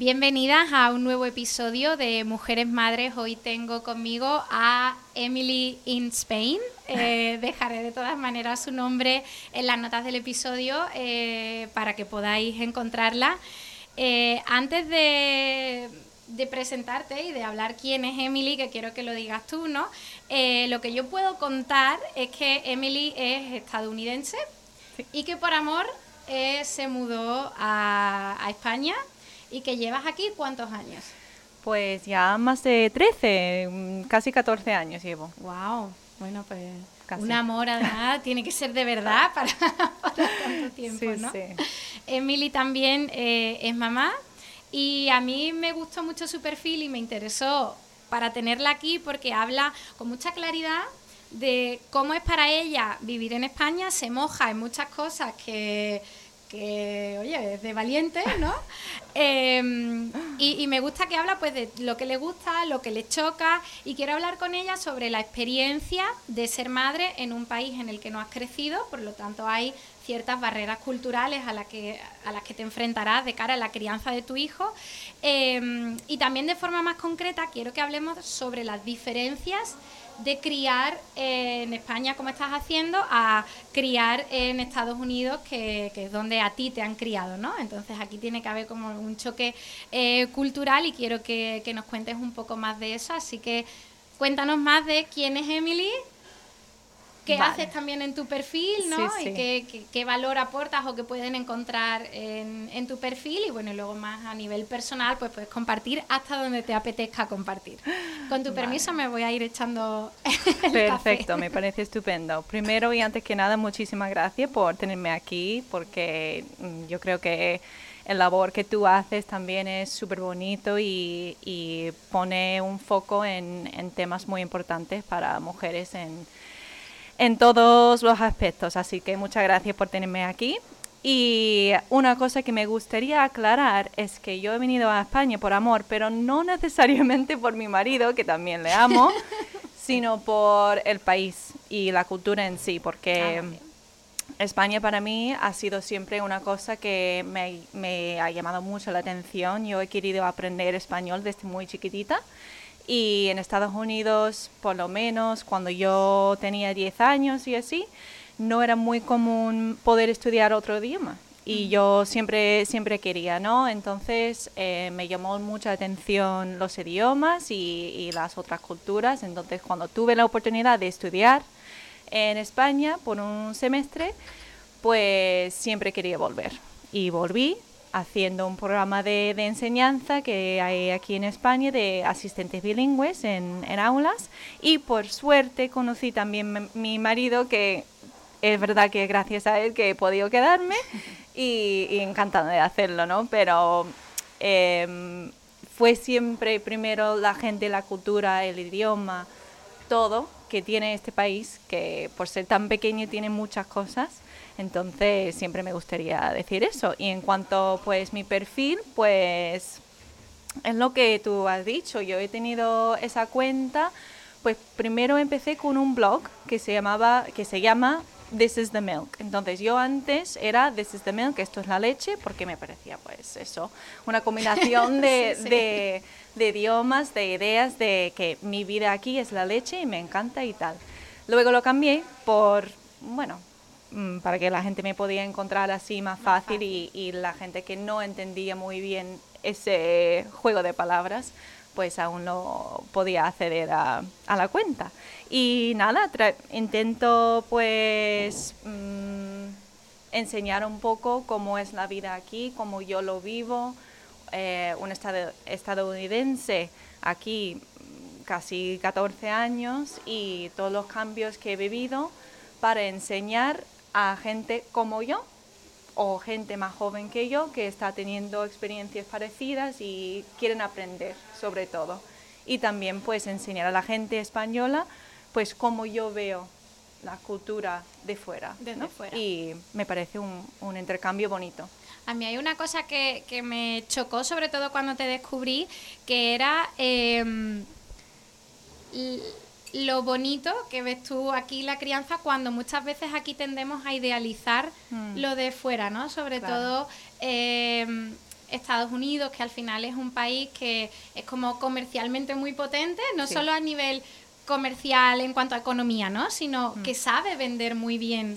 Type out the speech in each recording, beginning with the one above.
Bienvenidas a un nuevo episodio de Mujeres Madres. Hoy tengo conmigo a Emily in Spain. Eh, dejaré de todas maneras su nombre en las notas del episodio eh, para que podáis encontrarla. Eh, antes de, de, presentarte y de hablar quién es Emily, que quiero que lo digas tú, ¿no? lo que yo puedo contar es que Emily es estadounidense y que por amor se mudó a, a España ¿Y que llevas aquí cuántos años? Pues ya más de 13, mm, casi 14 años llevo. ¡Wow! Bueno, pues un amor además tiene que ser de verdad para, tanto tiempo, ¿no? Sí. Emily también eh, es mamá y a mí me gustó mucho su perfil y me interesó para tenerla aquí porque habla con mucha claridad de cómo es para ella vivir en España, se moja en muchas cosas que que, oye, es de valiente, ¿no? Em, y, me gusta que habla pues de lo que le gusta, lo que le choca, y quiero hablar con ella sobre la experiencia de ser madre en un país en el que no has crecido, por lo tanto hay ciertas barreras culturales a, que, a las que te enfrentarás de cara a la crianza de tu hijo. Em, y también de forma más concreta quiero que hablemos sobre las diferencias de criar en España como estás haciendo a criar en Estados Unidos, que, es donde a ti te han criado, ¿no? Entonces aquí tiene que haber como un choque eh, cultural y quiero que, que nos cuentes un poco más de eso. Así que cuéntanos más de quién es Emily, qué haces también en tu perfil, ¿no? Y qué, valor aportas o qué pueden encontrar en, tu perfil. Y bueno, luego más a nivel personal, pues puedes compartir hasta donde te apetezca compartir. Con tu permiso me voy a ir echando. Perfecto, me parece estupendo. Primero y antes que nada, muchísimas gracias por tenerme aquí, porque mm, yo creo que el labor que tú haces también es súper bonito y, pone un foco en, en temas muy importantes para mujeres en en todos los aspectos. Así que muchas gracias por tenerme aquí. Y una cosa que me gustaría aclarar es que yo he venido a España por amor, pero no necesariamente por mi marido, que también le amo, sino por el país y la cultura en sí, porque ah, España para mí ha sido siempre una cosa que me, me ha llamado mucho la atención. Yo he querido aprender español desde muy chiquitita y en Estados Unidos, por lo menos cuando yo tenía 10 años y así, no era muy común poder estudiar otro idioma. Y yo siempre, siempre quería, ¿no? Entonces eh, me llamó mucha atención los idiomas y, y las otras culturas. Entonces cuando tuve la oportunidad de estudiar en España por un semestre, pues siempre quería volver. Y volví haciendo un programa de, enseñanza que hay aquí en España de asistentes bilingües en, aulas y por suerte conocí también mi marido que es verdad que gracias a él que he podido quedarme y, encantado de hacerlo, ¿no? Pero em, fue siempre primero la gente, la cultura, el idioma, todo que tiene este país, que por ser tan pequeño tiene muchas cosas entonces, siempre me gustaría decir eso. Y en cuanto pues mi perfil, pues es lo que tú has dicho. Yo he tenido esa cuenta, pues primero empecé con un blog que se llamaba que se llama This is the Milk. Entonces yo antes era This is the Milk, esto es la leche, porque me parecía pues eso, una combinación de, de idiomas, de ideas, de que mi vida aquí es la leche y me encanta y tal. Luego lo cambié por, bueno, Mm, para que la gente me podía encontrar así más fácil y, la gente que no entendía muy bien ese juego de palabras, pues aún no podía acceder a, la cuenta. Y nada, intento pues mm, enseñar un poco cómo es la vida aquí, cómo yo lo vivo, eh, un estado, estadounidense aquí mm, casi 14 años y todos los cambios que he vivido para enseñar a gente como yo o gente más joven que yo que está teniendo experiencias parecidas y quieren aprender sobre todo. Y también pues enseñar a la gente española pues cómo yo veo la cultura de fuera. Y me parece un, un, intercambio bonito. A mí hay una cosa que, que, me chocó sobre todo cuando te descubrí, que era... Eh, lo bonito que ves tú aquí la crianza cuando muchas veces aquí tendemos a idealizar mm. lo de fuera, ¿no? Sobre todo em, Estados Unidos, que al final es un país que es como comercialmente muy potente, no solo a nivel comercial en cuanto a economía, ¿no? Sino mm. que sabe vender muy bien.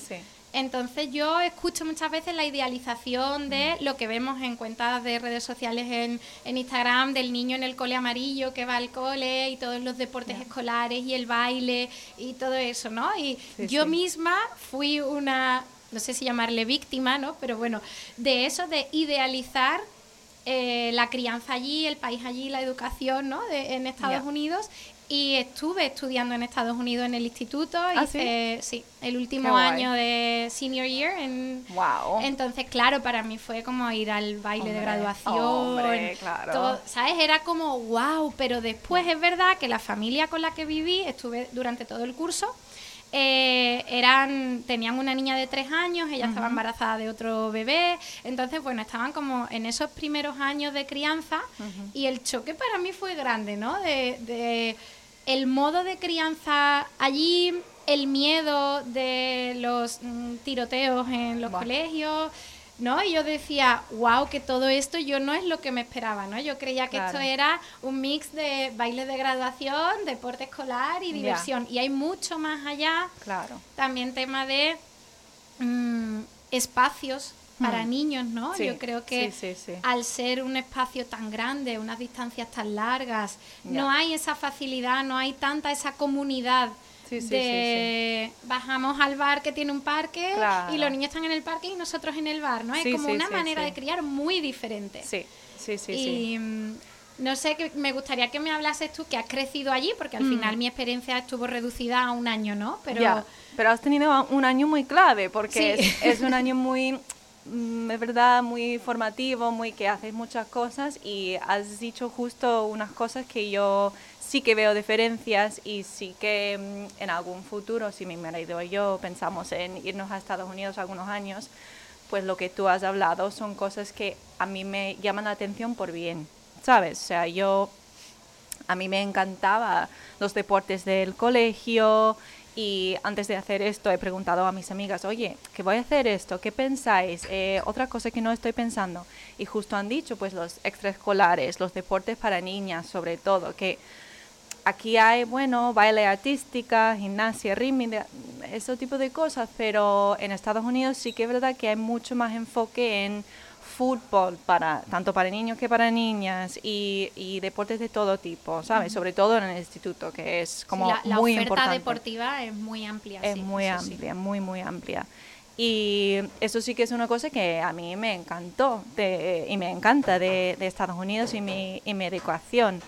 Entonces yo escucho muchas veces la idealización de mm. lo que vemos en cuentas de redes sociales en, en, Instagram del niño en el cole amarillo que va al cole y todos los deportes escolares y el baile y todo eso, ¿no? Y yo misma fui una, no sé si llamarle víctima, ¿no? Pero bueno, de eso de idealizar eh, la crianza allí, el país allí, la educación, ¿no? De, en Estados Unidos y estuve estudiando en Estados Unidos en el instituto. ¿Ah, hice, sí? el último año de senior year. En, wow. Entonces, claro, para mí fue como ir al baile de graduación. Hombre, claro. ¿Sabes? Era como wow, pero después es verdad que la familia con la que viví, estuve durante todo el curso, eh, eran, tenían una niña de tres años, ella estaba embarazada de otro bebé, entonces bueno, estaban como en esos primeros años de crianza y el choque para mí fue grande, ¿no? De, el modo de crianza allí, el miedo de los mm, tiroteos en los colegios, ¿no? Y yo decía, wow, que todo esto yo no es lo que me esperaba, ¿no? Yo creía que esto era un mix de baile de graduación, deporte escolar y diversión. Y hay mucho más allá. Claro. También tema de mm, espacios para hmm. niños, ¿no? Yo creo que al ser un espacio tan grande, unas distancias tan largas, no hay esa facilidad, no hay tanta esa comunidad de bajamos al bar que tiene un parque y los niños están en el parque y nosotros en el bar, ¿no? Es como una manera de criar muy diferente. Sí, sí, sí. Y mm, no sé, que me gustaría que me hablases tú, que has crecido allí, porque al mm. final mi experiencia estuvo reducida a un año, ¿no? Pero, pero has tenido un año muy clave, porque es, un año muy mm, es verdad, muy formativo, muy que haces muchas cosas y has dicho justo unas cosas que yo sí que veo diferencias y sí que mm, en algún futuro, si mi marido y yo pensamos en irnos a Estados Unidos algunos años, pues lo que tú has hablado son cosas que a mí me llaman la atención por bien, ¿sabes? O sea, yo, a mí me encantaba los deportes del colegio y antes de hacer esto he preguntado a mis amigas, oye, ¿qué voy a hacer esto? ¿Qué pensáis? Eh, otra cosa que no estoy pensando. Y justo han dicho, pues los extraescolares, los deportes para niñas sobre todo, que aquí hay, bueno, baile artística, gimnasia rítmica, ese tipo de cosas, pero en Estados Unidos sí que es verdad que hay mucho más enfoque en fútbol, para, tanto para niños que para niñas, y, deportes de todo tipo, ¿sabes? Sobre todo en el instituto, que es como la, la muy oferta deportiva es muy amplia. Es muy amplia, muy, muy amplia. Y eso sí que es una cosa que a mí me encantó y me encanta de, de Estados Unidos y mi, y mi educación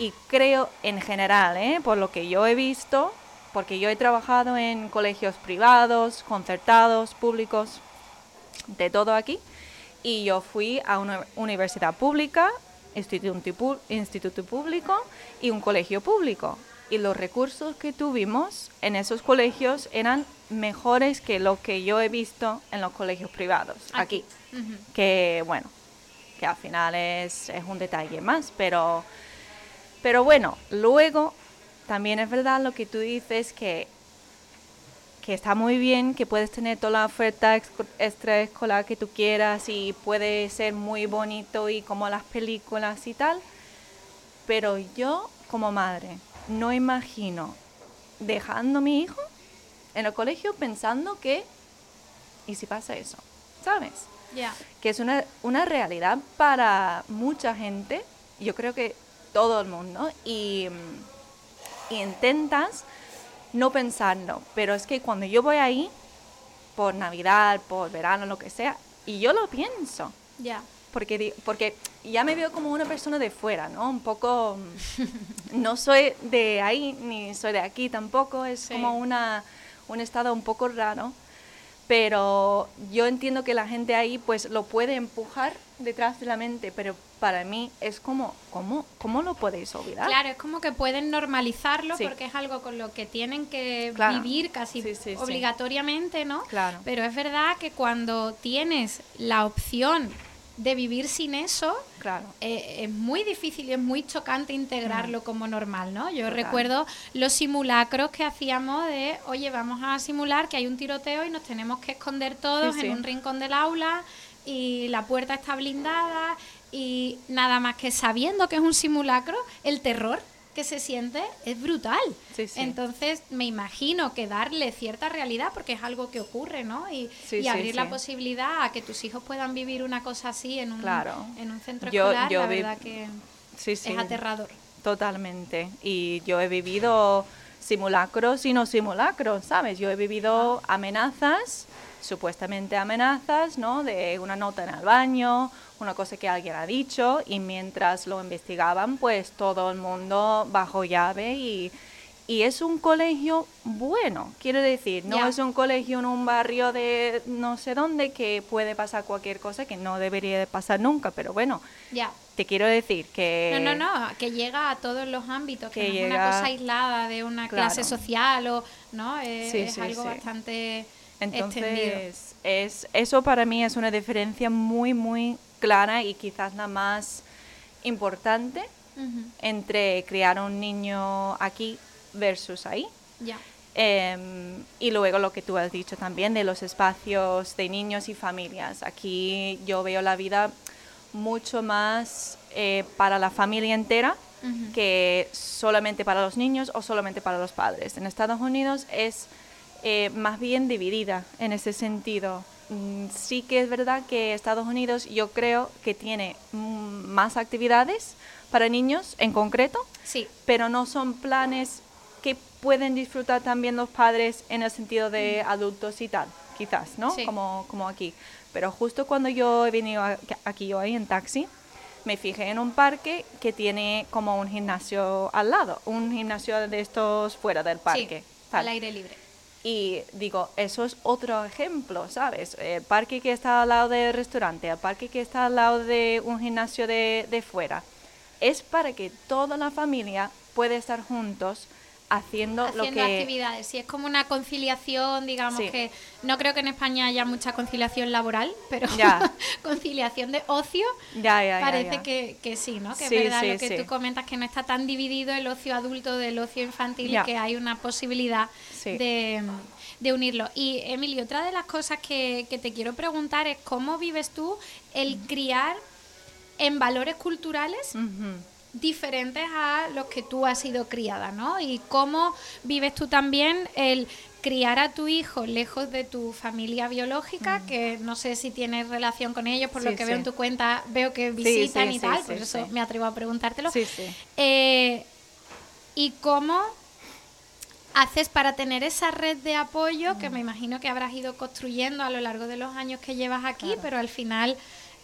y creo en general, ¿eh? por lo que yo he visto, porque yo he trabajado en colegios privados, concertados, públicos, de todo aquí, y yo fui a una universidad pública, instituto, instituto público y un colegio público. Y los recursos que tuvimos en esos colegios eran mejores que lo que yo he visto en los colegios privados aquí. Que bueno, que al final es, es un detalle más, pero pero bueno, luego también es verdad lo que tú dices que, que está muy bien, que puedes tener toda la oferta extraescolar que tú quieras y puede ser muy bonito y como las películas y tal. Pero yo como madre no imagino dejando a mi hijo en el colegio pensando que, ¿y si pasa eso? ¿Sabes? Que es una, una realidad para mucha gente. Yo creo que todo el mundo y, intentas no pensarlo, pero es que cuando yo voy ahí, por Navidad, por verano, lo que sea, y yo lo pienso. Ya. Porque, porque ya me veo como una persona de fuera, ¿no? Un poco... no soy de ahí, ni soy de aquí tampoco, es como una, un estado un poco raro pero yo entiendo que la gente ahí pues lo puede empujar detrás de la mente, pero para mí es como, ¿cómo, cómo lo podéis olvidar? Claro, es como que pueden normalizarlo porque es algo con lo que tienen que vivir casi obligatoriamente, ¿no? Claro. Pero es verdad que cuando tienes la opción de vivir sin eso, claro. Eh, es muy difícil y es muy chocante integrarlo mm. como normal, ¿no? Yo recuerdo los simulacros que hacíamos de, oye, vamos a simular que hay un tiroteo y nos tenemos que esconder todos en un rincón del aula y la puerta está blindada y nada más que sabiendo que es un simulacro, el terror que se siente es brutal. Entonces, me imagino que darle cierta realidad, porque es algo que ocurre, ¿no? Y, abrir la posibilidad a que tus hijos puedan vivir una cosa así en un, en un centro escolar, la verdad que es aterrador. Totalmente. Y yo he vivido simulacros y no simulacros, ¿sabes? Yo he vivido amenazas, supuestamente amenazas, ¿no? De una nota en el baño, una cosa que alguien ha dicho, y mientras lo investigaban, pues todo el mundo bajo llave y, y es un colegio bueno, quiero decir, no es un colegio en un barrio de no sé dónde que puede pasar cualquier cosa que no debería de pasar nunca, pero bueno, ya. te quiero decir que... No, no, no, que llega a todos los ámbitos, que, no es una cosa aislada de una clase social o, ¿no? Es, algo bastante Entonces, es, eso para mí es una diferencia muy, muy clara y quizás la más importante entre criar a un niño aquí versus ahí. Ya. Em, y luego lo que tú has dicho también de los espacios de niños y familias. Aquí yo veo la vida mucho más eh, para la familia entera que solamente para los niños o solamente para los padres. En Estados Unidos es eh, más bien dividida en ese sentido. Mm, sí que es verdad que Estados Unidos yo creo que tiene mm, más actividades para niños en concreto, sí. pero no son planes que pueden disfrutar también los padres en el sentido de adultos y tal, quizás, ¿no? Como, como aquí. Pero justo cuando yo he venido aquí hoy en taxi, me fijé en un parque que tiene como un gimnasio al lado, un gimnasio de estos fuera del parque. Sí, al aire libre. Y digo, eso es otro ejemplo, ¿sabes? El parque que está al lado del restaurante, el parque que está al lado de un gimnasio de, de fuera, es para que toda la familia pueda estar juntos haciendo, lo que... actividades, sí, es como una conciliación, digamos que no creo que en España haya mucha conciliación laboral, pero conciliación de ocio parece que, que, sí, ¿no? Que es verdad lo que tú comentas, que no está tan dividido el ocio adulto del ocio infantil y que hay una posibilidad de, de, unirlo. Y Emilio, otra de las cosas que, que te quiero preguntar es cómo vives tú el criar en valores culturales diferentes a los que tú has sido criada, ¿no? Y cómo vives tú también el criar a tu hijo lejos de tu familia biológica, mm. que no sé si tienes relación con ellos, por lo que veo en tu cuenta, veo que visitan y tal, por eso me atrevo a preguntártelo. Eh, y cómo haces para tener esa red de apoyo que me imagino que habrás ido construyendo a lo largo de los años que llevas aquí, pero al final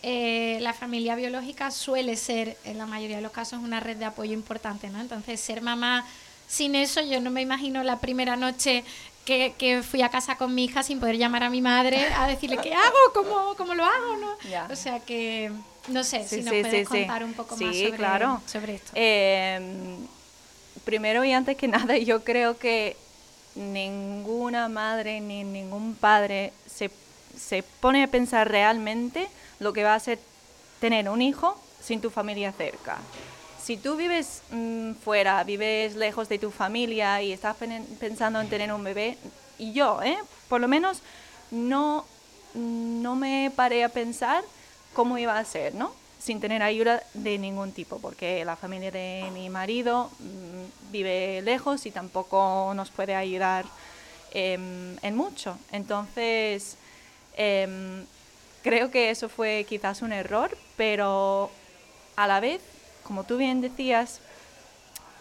eh, la familia biológica suele ser, en la mayoría de los casos, una red de apoyo importante, ¿no? Entonces, ser mamá sin eso, yo no me imagino la primera noche que, que, fui a casa con mi hija sin poder llamar a mi madre a decirle qué hago, cómo, cómo lo hago, ¿no? O sea que, no sé, si nos puedes contar un poco más sobre, claro. sobre esto. Eh, primero y antes que nada, yo creo que ninguna madre ni ningún padre se, se pone a pensar realmente lo que va a ser tener un hijo sin tu familia cerca. Si tú vives mm, fuera, vives lejos de tu familia y estás pensando en tener un bebé, y yo, ¿eh? por lo menos, no, no me paré a pensar cómo iba a ser, ¿no? Sin tener ayuda de ningún tipo, porque la familia de mi marido mm, vive lejos y tampoco nos puede ayudar em, en mucho. Entonces, em, Creo que eso fue quizás un error, pero a la vez, como tú bien decías,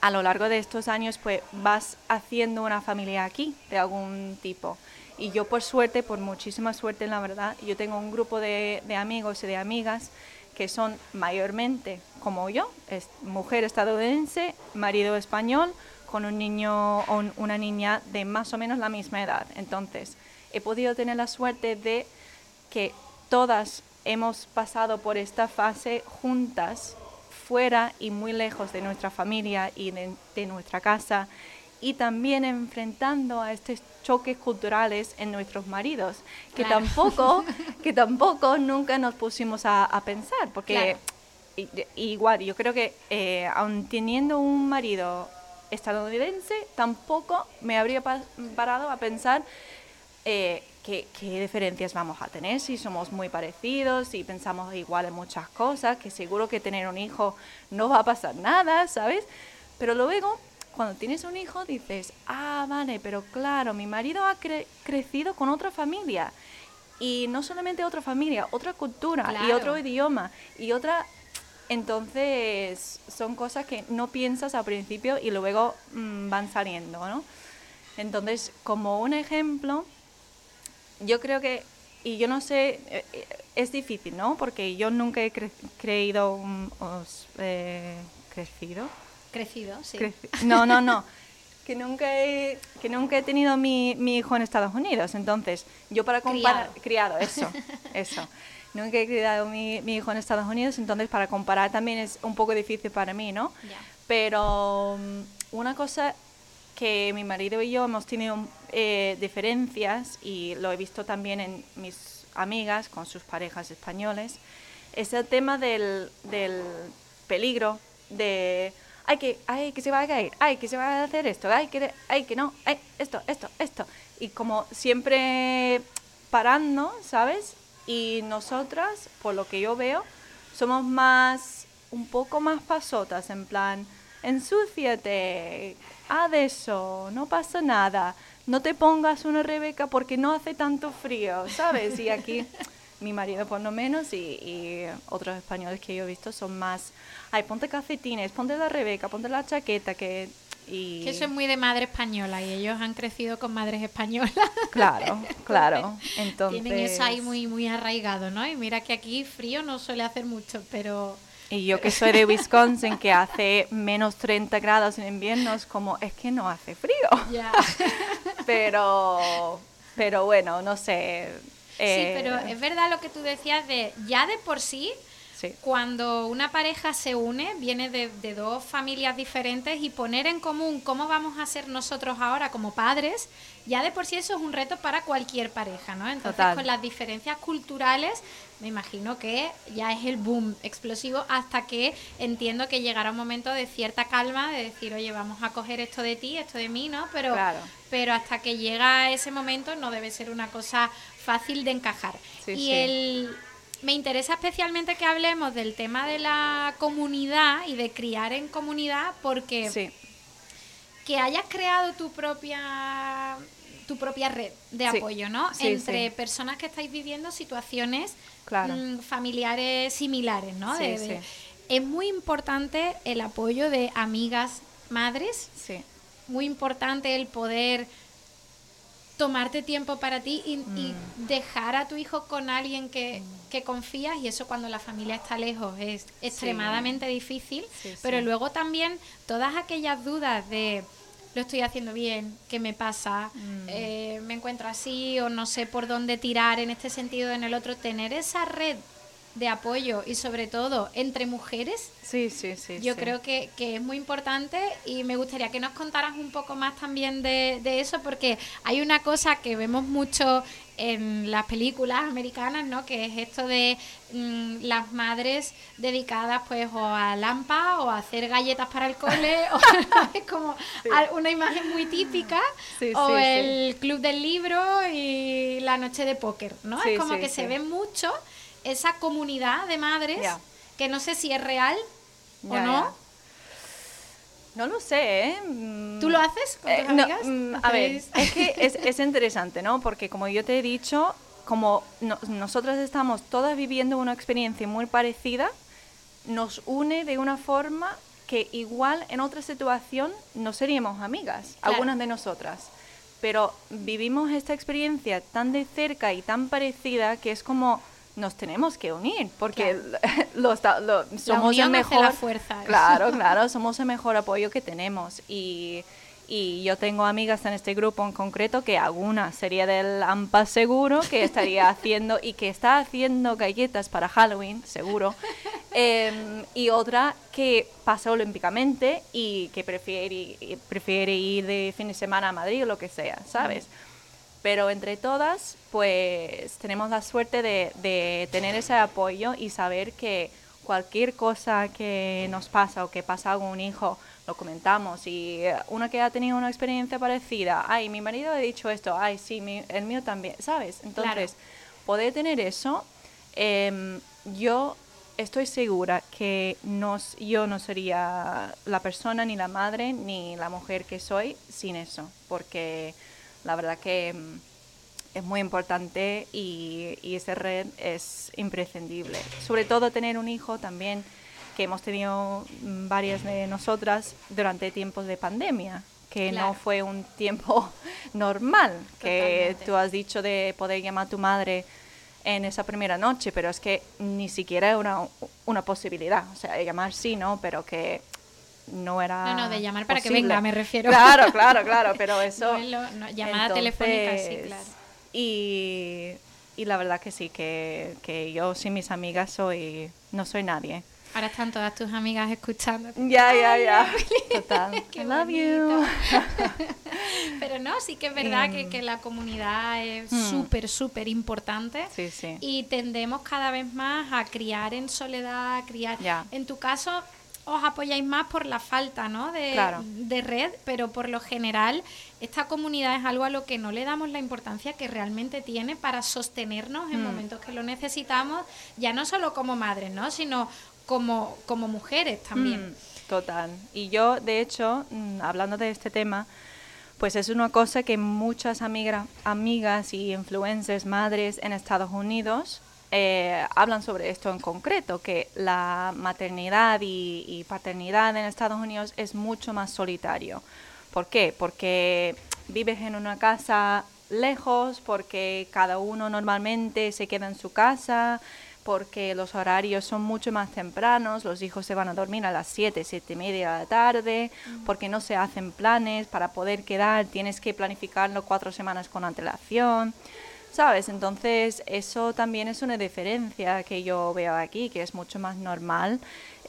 a lo largo de estos años pues vas haciendo una familia aquí de algún tipo. Y yo por suerte, por muchísima suerte la verdad, yo tengo un grupo de, amigos y de amigas que son mayormente como yo, mujer estadounidense, marido español, con un niño o una niña de más o menos la misma edad. Entonces, he podido tener la suerte de que todas hemos pasado por esta fase juntas, fuera y muy lejos de nuestra familia y de, nuestra casa, y también enfrentando a estos choques culturales en nuestros maridos, que tampoco, que tampoco nunca nos pusimos a, pensar, porque igual yo creo que eh, aun teniendo un marido estadounidense, tampoco me habría parado a pensar eh, ¿qué, ¿qué, diferencias vamos a tener si somos muy parecidos, si pensamos igual en muchas cosas, que seguro que tener un hijo no va a pasar nada, ¿sabes? Pero luego, cuando tienes un hijo, dices, ah, vale, pero claro, mi marido ha crecido con otra familia. Y no solamente otra familia, otra cultura y otro idioma y otra entonces son cosas que no piensas al principio y luego mm, van saliendo, ¿no? Entonces, como un ejemplo, yo creo que, y yo no sé, eh, eh, es difícil, ¿no? Porque yo nunca he creído, eh, crecido. Crecido, sí. no, no, no. que nunca he, que nunca he tenido mi, mi hijo en Estados Unidos. Entonces, yo para comparar... Criado, eso, eso nunca he criado mi, mi hijo en Estados Unidos, entonces para comparar también es un poco difícil para mí, ¿no? Pero mm, una cosa que mi marido y yo hemos tenido eh, diferencias y lo he visto también en mis amigas con sus parejas españoles, es el tema del, del peligro de ay que ay que se va a caer, ay que se va a hacer esto, ay que ay que no, ay esto, esto, esto y como siempre parando, ¿sabes? Y nosotras, por lo que yo veo, somos más, un poco más pasotas, en plan, ensúciate, haz eso, no pasa nada, no te pongas una Rebeca porque no hace tanto frío, ¿sabes? Y aquí mi marido por lo menos y, otros españoles que yo he visto son más, ay, ponte calcetines, ponte la Rebeca, ponte la chaqueta, que que eso es muy de madre española y ellos han crecido con madres españolas. Claro, claro. Entonces... Tienen eso ahí muy, muy arraigado, ¿no? Y mira que aquí frío no suele hacer mucho, pero... Y yo que soy de Wisconsin, que hace menos 30 grados en invierno, es como, es que no hace frío. Ya. pero, pero bueno, no sé. sí, pero eh, es verdad lo que tú decías de, ya de por sí, cuando una pareja se une, viene de, dos familias diferentes y poner en común cómo vamos a ser nosotros ahora como padres, ya de por sí eso es un reto para cualquier pareja, ¿no? Entonces con las diferencias culturales, me imagino que ya es el boom explosivo hasta que entiendo que llegará un momento de cierta calma, de decir, oye, vamos a coger esto de ti, esto de mí, ¿no? Pero, pero hasta que llega ese momento no debe ser una cosa fácil de encajar. y el me interesa especialmente que hablemos del tema de la comunidad y de criar en comunidad porque que hayas creado tu propia tu propia red de apoyo, ¿no? Entre personas que estáis viviendo situaciones mm, familiares similares, ¿no? es muy importante el apoyo de amigas madres. Muy importante el poder tomarte tiempo para ti y, mm. dejar a tu hijo con alguien que, que, confías y eso cuando la familia está lejos es extremadamente difícil, pero luego también todas aquellas dudas de lo estoy haciendo bien, qué me pasa, mm. eh, me encuentro así o no sé por dónde tirar en este sentido o en el otro, tener esa red de apoyo y sobre todo entre mujeres. Sí, sí, sí. Yo creo que, que, es muy importante y me gustaría que nos contaras un poco más también de, de, eso porque hay una cosa que vemos mucho en las películas americanas, ¿no? Que es esto de mm, las madres dedicadas pues o a lampa o a hacer galletas para el cole o es como una imagen muy típica o el club del libro y la noche de póker, ¿no? es como que se ve mucho esa comunidad de madres, que no sé si es real o no. No lo sé, ¿eh? ¿Tú lo haces con tus eh, amigas? Mm, a ver, es que es, interesante, ¿no? Porque como yo te he dicho, como nosotros estamos todas viviendo una experiencia muy parecida, nos une de una forma que igual en otra situación no seríamos amigas, algunas de nosotras. Pero vivimos esta experiencia tan de cerca y tan parecida que es como nos tenemos que unir porque los, somos el mejor fuerza. Claro claro somos el mejor apoyo que tenemos. Y, y yo tengo amigas en este grupo en concreto que alguna sería del AMPA seguro que estaría haciendo y que está haciendo galletas para Halloween seguro. Em, y otra que pasa olímpicamente y que prefiere, prefiere ir de fin de semana a Madrid o lo que sea sabes pero entre todas, pues tenemos la suerte de, tener ese apoyo y saber que cualquier cosa que nos pasa o que pasa con un hijo, lo comentamos. Y una que ha tenido una experiencia parecida, ay, mi marido ha dicho esto, ay, sí, el mío también, ¿sabes? Entonces, poder tener eso, em, yo estoy segura que nos, yo no sería la persona, ni la madre, ni la mujer que soy sin eso, porque la verdad que em, es muy importante y, y esa red es imprescindible. Sobre todo tener un hijo también que hemos tenido mm, varias de nosotras durante tiempos de pandemia, que no fue un tiempo normal, que tú has dicho de poder llamar a tu madre en esa primera noche, pero es que ni siquiera era una, una posibilidad, o sea, llamar sí, ¿no? Pero que no era. No, no, de llamar para que venga, me refiero. Claro, claro, claro, pero eso. llamada telefónica, sí, claro. Y, y la verdad que sí, que, que yo sin mis amigas soy no soy nadie. Ahora están todas tus amigas escuchando. Ya, ya, ya. Total. I love you. Pero no, sí que es verdad que, que, la comunidad es hmm. súper, súper importante. Sí, sí. Y tendemos cada vez más a criar en soledad, a criar. En tu caso, os apoyáis más por la falta ¿no? de, de, red, pero por lo general esta comunidad es algo a lo que no le damos la importancia que realmente tiene para sostenernos en hmm. momentos que lo necesitamos, ya no solo como madres, ¿no? sino como, como mujeres también. Mm, total. Y yo, de hecho, mm, hablando de este tema, pues es una cosa que muchas amigas, amigas y influencers, madres en Estados Unidos, eh, hablan sobre esto en concreto, que la maternidad y, y, paternidad en Estados Unidos es mucho más solitario. ¿Por qué? Porque vives en una casa lejos, porque cada uno normalmente se queda en su casa, porque los horarios son mucho más tempranos, los hijos se van a dormir a las 7, 7 y media de la tarde, porque no se hacen planes para poder quedar, tienes que planificarlo cuatro semanas con antelación, ¿sabes? Entonces eso también es una diferencia que yo veo aquí, que es mucho más normal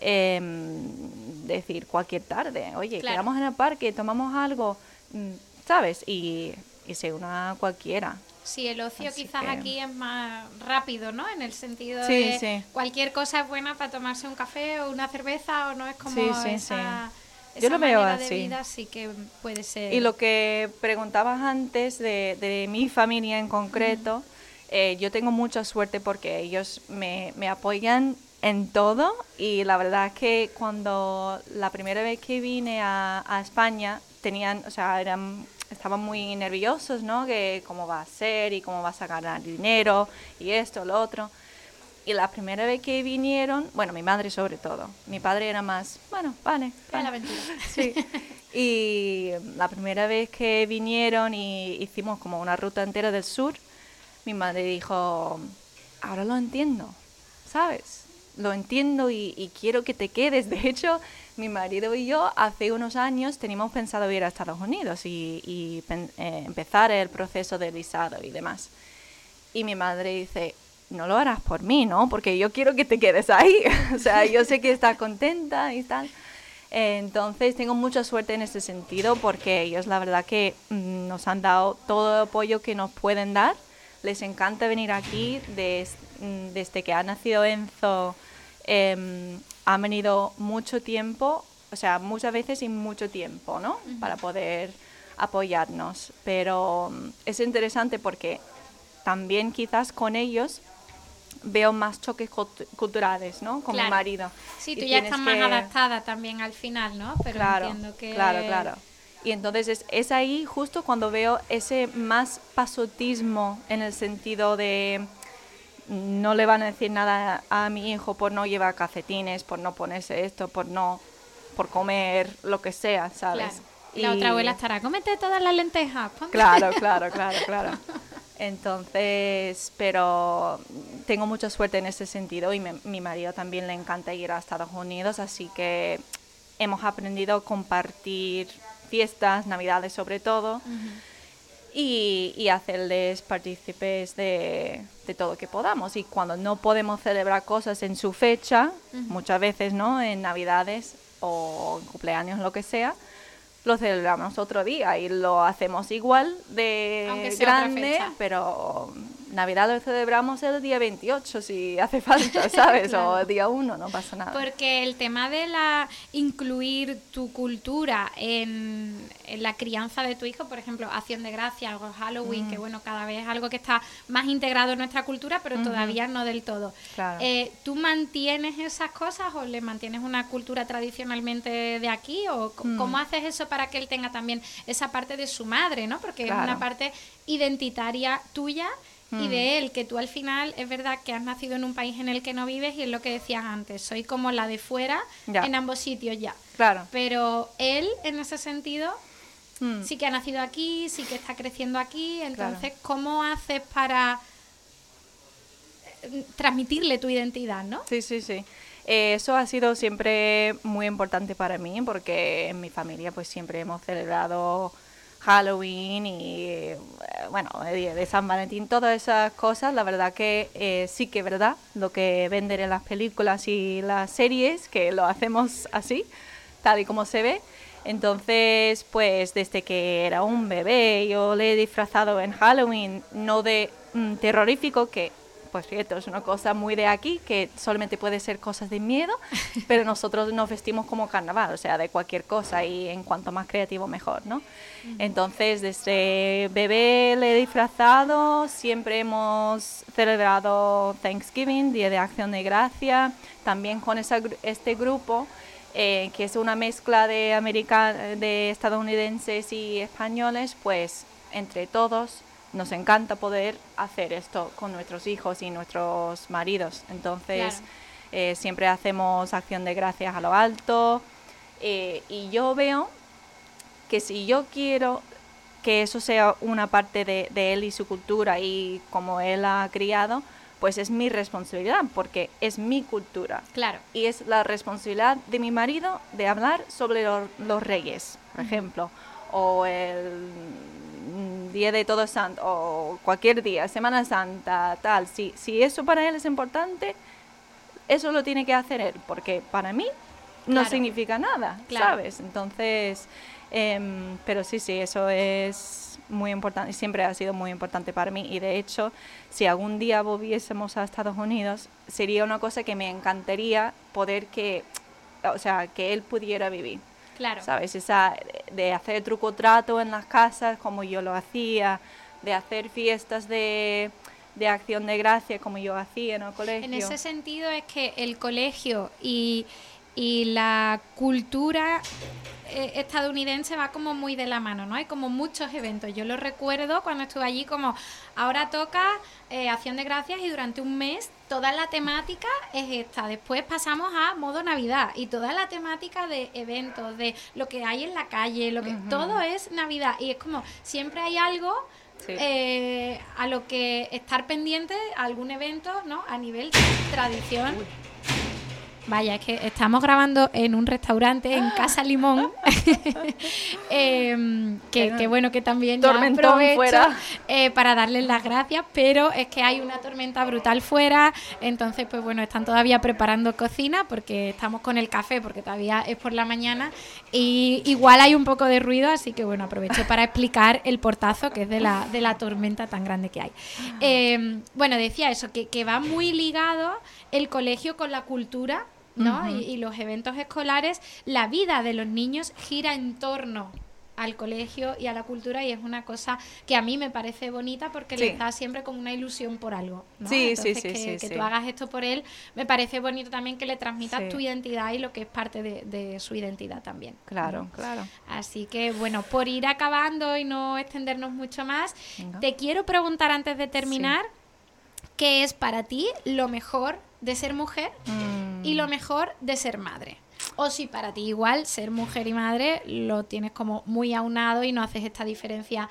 em, decir cualquier tarde, oye, quedamos en el parque, tomamos algo, mm, ¿sabes? Y, y se una cualquiera. Sí, el ocio quizás aquí es más rápido, ¿no? En el sentido de cualquier cosa es buena para tomarse un café o una cerveza o no es como esa, Yo lo veo así. de vida sí que puede ser. Y lo que preguntabas antes de, de mi familia en concreto, eh, yo tengo mucha suerte porque ellos me, me apoyan en todo y la verdad es que cuando la primera vez que vine a, a España tenían, o sea, eran estaban muy nerviosos, ¿no? Que cómo va a ser y cómo vas a ganar dinero y esto, lo otro. Y la primera vez que vinieron, bueno, mi madre sobre todo, mi padre era más, bueno, vale. vale. la aventura. Sí. Y la primera vez que vinieron y hicimos como una ruta entera del sur, mi madre dijo, ahora lo entiendo, ¿sabes? Lo entiendo y, y quiero que te quedes. De hecho, mi marido y yo hace unos años teníamos pensado ir a Estados Unidos y, eh, empezar el proceso de visado y demás. Y mi madre dice, no lo harás por mí, ¿no? Porque yo quiero que te quedes ahí. o sea, yo sé que estás contenta y tal. Entonces tengo mucha suerte en ese sentido porque ellos la verdad que mm, nos han dado todo el apoyo que nos pueden dar. Les encanta venir aquí mm, desde que ha nacido Enzo. Eh, han venido mucho tiempo, o sea, muchas veces y mucho tiempo, ¿no? Para poder apoyarnos. Pero mm, es interesante porque también quizás con ellos veo más choques culturales, ¿no? Con mi marido. Sí, tú ya estás más adaptada también al final, ¿no? Pero claro, entiendo que... Claro, claro. Y entonces es, es, ahí justo cuando veo ese más pasotismo en el sentido de no le van a decir nada a mi hijo por no llevar cafetines, por no ponerse esto, por no, por comer lo que sea, ¿sabes? Y la otra abuela estará, cómete todas las lentejas. Claro, claro, claro, claro. Entonces, pero tengo mucha suerte en ese sentido y mi marido también le encanta ir a Estados Unidos, así que hemos aprendido a compartir fiestas, navidades sobre todo y, hacerles partícipes de, de, todo que podamos. Y cuando no podemos celebrar cosas en su fecha, muchas veces, ¿no? En Navidades o en cumpleaños, lo que sea, lo celebramos otro día y lo hacemos igual de grande, pero Navidad lo celebramos el día 28 si hace falta, ¿sabes? O el día 1, no pasa nada. Porque el tema de la incluir tu cultura en, la crianza de tu hijo, por ejemplo, Acción de Gracia, o Halloween, que mm. bueno, cada vez es algo que está más integrado en nuestra cultura, pero todavía no del todo. Eh, ¿Tú mantienes esas cosas o le mantienes una cultura tradicionalmente de aquí? ¿O mm. cómo haces eso para que él tenga también esa parte de su madre, ¿no? Porque es una parte identitaria tuya y de mm. él, que tú al final es verdad que has nacido en un país en el que no vives y es lo que decías antes, soy como la de fuera en ambos sitios ya. Claro. Pero él, en ese sentido, mm. sí que ha nacido aquí, sí que está creciendo aquí, entonces, ¿cómo haces para eh, transmitirle tu identidad, no? Sí, sí, sí. Eh, eso ha sido siempre muy importante para mí porque en mi familia pues siempre hemos celebrado Halloween y eh, bueno, de San Valentín, todas esas cosas, la verdad que eh, sí que verdad, lo que venden en las películas y las series, que lo hacemos así, tal y como se ve. Entonces, pues desde que era un bebé, yo le he disfrazado en Halloween, no de mm, terrorífico, que pues cierto, es una cosa muy de aquí, que solamente puede ser cosas de miedo, pero nosotros nos vestimos como carnaval, o sea, de cualquier cosa y en cuanto más creativo mejor, ¿no? Entonces, desde bebé le he disfrazado, siempre hemos celebrado Thanksgiving, Día de Acción de Gracia, también con esa, este grupo. Eh, que es una mezcla de, de estadounidenses y españoles, pues entre todos nos encanta poder hacer esto con nuestros hijos y nuestros maridos. Entonces, eh, siempre hacemos acción de gracias a lo alto. Eh, y yo veo que si yo quiero que eso sea una parte de, él y su cultura y como él ha criado, pues es mi responsabilidad, porque es mi cultura. Claro. Y es la responsabilidad de mi marido de hablar sobre los reyes, por ejemplo, o el día de Todos Santos, o cualquier día, Semana Santa, tal, si, si eso para él es importante, eso lo tiene que hacer él, porque para mí no significa nada, ¿sabes? Entonces, em, pero sí, sí, eso es muy importante, siempre ha sido muy importante para mí y de hecho, si algún día volviésemos a Estados Unidos, sería una cosa que me encantaría poder que, o sea, que él pudiera vivir. Claro. ¿Sabes? Esa de hacer truco trato en las casas como yo lo hacía, de hacer fiestas de, de acción de gracia como yo hacía en el colegio. En ese sentido es que el colegio y, y la cultura eh, estadounidense va como muy de la mano, ¿no? Hay como muchos eventos. Yo lo recuerdo cuando estuve allí como ahora toca eh, Acción de Gracias y durante un mes toda la temática es esta. Después pasamos a modo Navidad y toda la temática de eventos, de lo que hay en la calle, lo que todo es Navidad y es como siempre hay algo eh, a lo que estar pendiente, algún evento, ¿no? A nivel tradición. Vaya, es que estamos grabando en un restaurante en Casa Limón, em, que, bueno, que también ya aprovecho eh, para darles las gracias, pero es que hay una tormenta brutal fuera, entonces pues bueno, están todavía preparando cocina porque estamos con el café, porque todavía es por la mañana, y igual hay un poco de ruido, así que bueno, aprovecho para explicar el portazo que es de la, de la tormenta tan grande que hay. Em, bueno, decía eso, que, que va muy ligado el colegio con la cultura ¿no? y, los eventos escolares, la vida de los niños gira en torno al colegio y a la cultura y es una cosa que a mí me parece bonita porque le da siempre como una ilusión por algo. Sí, sí, sí, que, que tú hagas esto por él, me parece bonito también que le transmitas tu identidad y lo que es parte de, su identidad también. Claro, claro. Así que bueno, por ir acabando y no extendernos mucho más, te quiero preguntar antes de terminar, ¿qué es para ti lo mejor de ser mujer y lo mm. mejor de ser madre. O si para ti igual ser mujer y madre lo tienes como muy aunado y no haces esta diferencia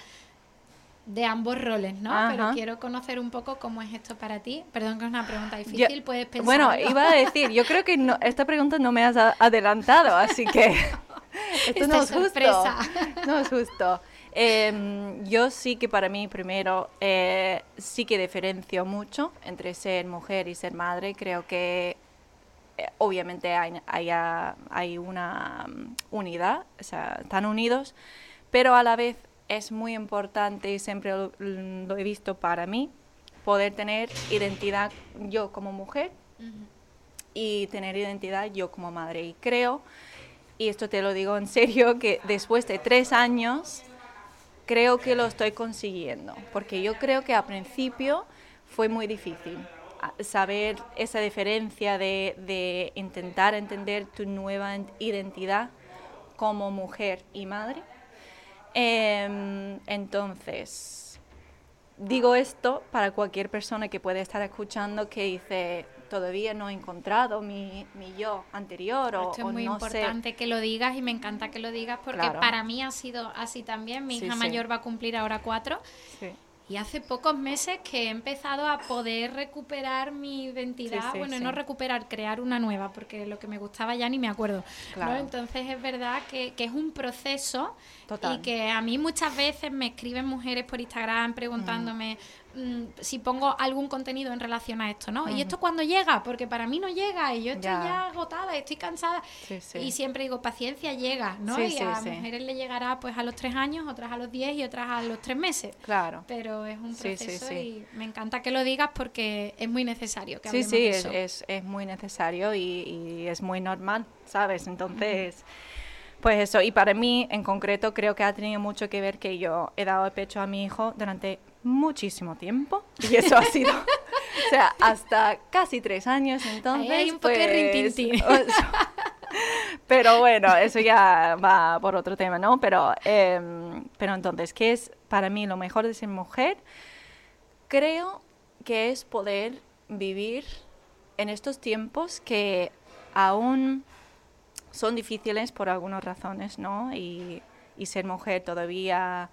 de ambos roles, ¿no? Pero quiero conocer un poco cómo es esto para ti. Perdón que es una pregunta difícil, puedes pensar. Bueno, iba a decir, yo creo que esta pregunta no me has adelantado, así que esto no es sorpresa. No es justo. Em, yo sí que para mí primero eh, sí que diferencio mucho entre ser mujer y ser madre. Creo que eh, obviamente hay, hay, una mm, unidad, o sea, están unidos, pero a la vez es muy importante y siempre lo, he visto para mí poder tener identidad yo como mujer y tener identidad yo como madre. Y creo, y esto te lo digo en serio, que después de tres años creo que lo estoy consiguiendo, porque yo creo que al principio fue muy difícil saber esa diferencia de, intentar entender tu nueva identidad como mujer y madre. Em, entonces, digo esto para cualquier persona que puede estar escuchando que dice, todavía no he encontrado mi, mi yo anterior o, Esto es muy importante que lo digas y me encanta que lo digas porque para mí ha sido así también. Mi hija mayor va a cumplir ahora cuatro. Sí. Y hace pocos meses que he empezado a poder recuperar mi identidad, bueno, no recuperar, crear una nueva, porque lo que me gustaba ya ni me acuerdo. Entonces es verdad que, que, es un proceso y que a mí muchas veces me escriben mujeres por Instagram preguntándome, Mm, si pongo algún contenido en relación a esto, ¿no? Y esto cuando llega, porque para mí no llega y yo estoy ya, agotada, estoy cansada. Y siempre digo, paciencia llega, ¿no? y a mujeres le llegará pues a los tres años, otras a los diez y otras a los tres meses. Claro. Pero es un proceso y me encanta que lo digas porque es muy necesario que Sí, sí, Es, es, muy necesario y, es muy normal, ¿sabes? Entonces... Pues eso, y para mí en concreto creo que ha tenido mucho que ver que yo he dado el pecho a mi hijo durante muchísimo tiempo y eso ha sido, o sea, hasta casi tres años entonces. hay un poco pues, pero bueno, eso ya va por otro tema, ¿no? Pero, em, pero entonces, ¿qué es para mí lo mejor de ser mujer? Creo que es poder vivir en estos tiempos que aún son difíciles por algunas razones, ¿no? Y, y ser mujer todavía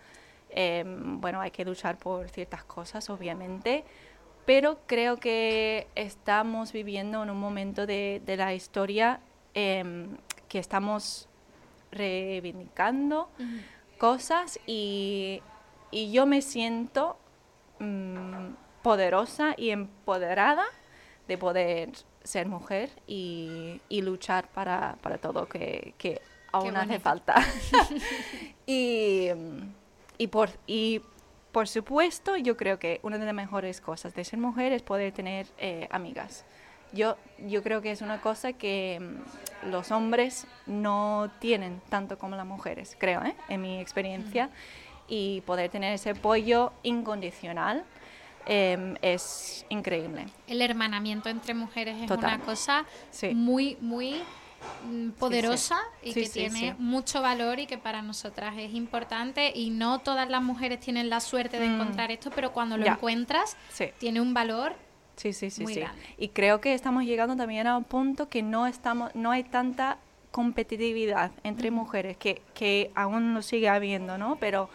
Em, bueno, hay que luchar por ciertas cosas, obviamente, pero creo que estamos viviendo en un momento de, la historia em, que estamos reivindicando cosas y, yo me siento mm, poderosa y empoderada de poder ser mujer y, luchar para, todo que, que aún hace falta. y y por, y por supuesto, yo creo que una de las mejores cosas de ser mujer es poder tener eh, amigas. Yo, yo creo que es una cosa que mm, los hombres no tienen tanto como las mujeres, creo, ¿eh? en mi experiencia. Y poder tener ese apoyo incondicional em, es increíble. El hermanamiento entre mujeres es una cosa muy, muy Mm, poderosa y que tiene mucho valor y que para nosotras es importante. Y no todas las mujeres tienen la suerte de mm. encontrar esto, pero cuando lo encuentras tiene un valor Sí, sí, sí, sí. Y creo que estamos llegando también a un punto que no estamos no hay tanta competitividad entre mujeres que, que aún lo sigue habiendo, ¿no? Pero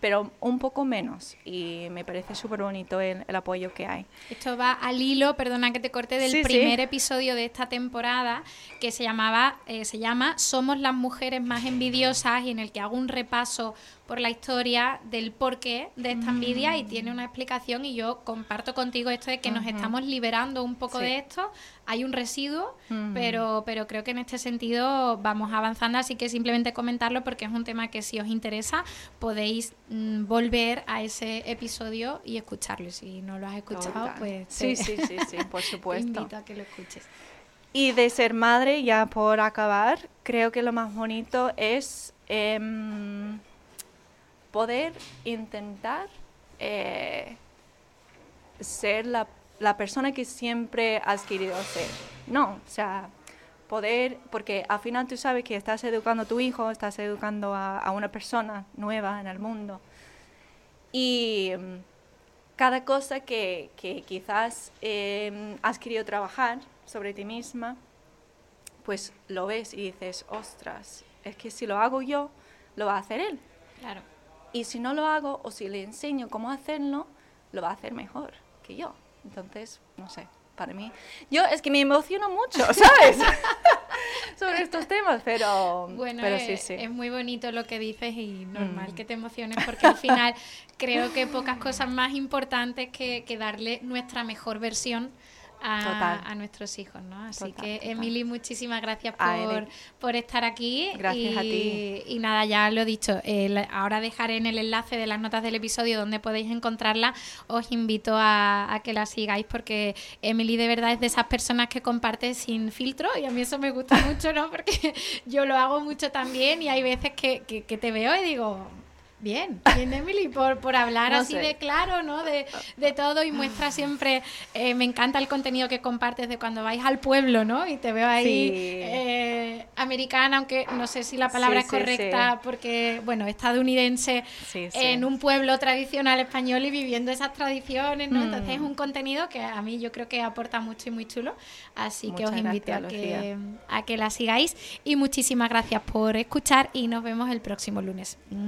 pero un poco menos y me parece súper bonito el, apoyo que hay. Esto va al hilo, perdona que te corte, del primer episodio de esta temporada que se llamaba, eh, se llama Somos las mujeres más envidiosas y en el que hago un repaso por la historia del porqué de esta envidia y tiene una explicación y yo comparto contigo esto de que nos estamos liberando un poco de esto. Hay un residuo, pero, pero creo que en este sentido vamos avanzando, así que simplemente comentarlo porque es un tema que si os interesa podéis mm, volver a ese episodio y escucharlo. Si no lo has escuchado, pues sí, sí, sí, sí, por supuesto. Te invito a que lo escuches. Y de ser madre, ya por acabar, creo que lo más bonito es... Em, poder intentar eh, ser la, persona que siempre has querido ser. No, o sea, poder, porque al final tú sabes que estás educando a tu hijo, estás educando a, una persona nueva en el mundo. Y mm, cada cosa que, quizás em, has querido trabajar sobre ti misma, pues lo ves y dices, ostras, es que si lo hago yo, lo va a hacer él. Claro. Y si no lo hago o si le enseño cómo hacerlo, lo va a hacer mejor que yo. Entonces, no sé, para mí. Yo es que me emociono mucho, ¿sabes? Sobre estos temas, pero, bueno, pero sí, sí. es muy bonito lo que dices y normal mm. que te emociones porque al final creo que pocas cosas más importantes que, que darle nuestra mejor versión a, nuestros hijos, ¿no? Así que, Emily, muchísimas gracias por, por estar aquí. Gracias y, a ti. Y nada, ya lo he dicho, ahora dejaré en el enlace de las notas del episodio donde podéis encontrarla. Os invito a, a, que la sigáis porque Emily de verdad es de esas personas que comparte sin filtro y a mí eso me gusta mucho, ¿no? Porque yo lo hago mucho también y hay veces que, que, que te veo y digo, Bien, bien Emily, por, por hablar así de claro, ¿no? De, de, todo y muestra siempre, eh, me encanta el contenido que compartes de cuando vais al pueblo, ¿no? Y te veo ahí eh, americana, aunque no sé si la palabra es correcta, porque, bueno, estadounidense en un pueblo tradicional español y viviendo esas tradiciones, ¿no? Entonces es mm. un contenido que a mí yo creo que aporta mucho y muy chulo, así que os invito a que, a que la sigáis y muchísimas gracias por escuchar y nos vemos el próximo lunes.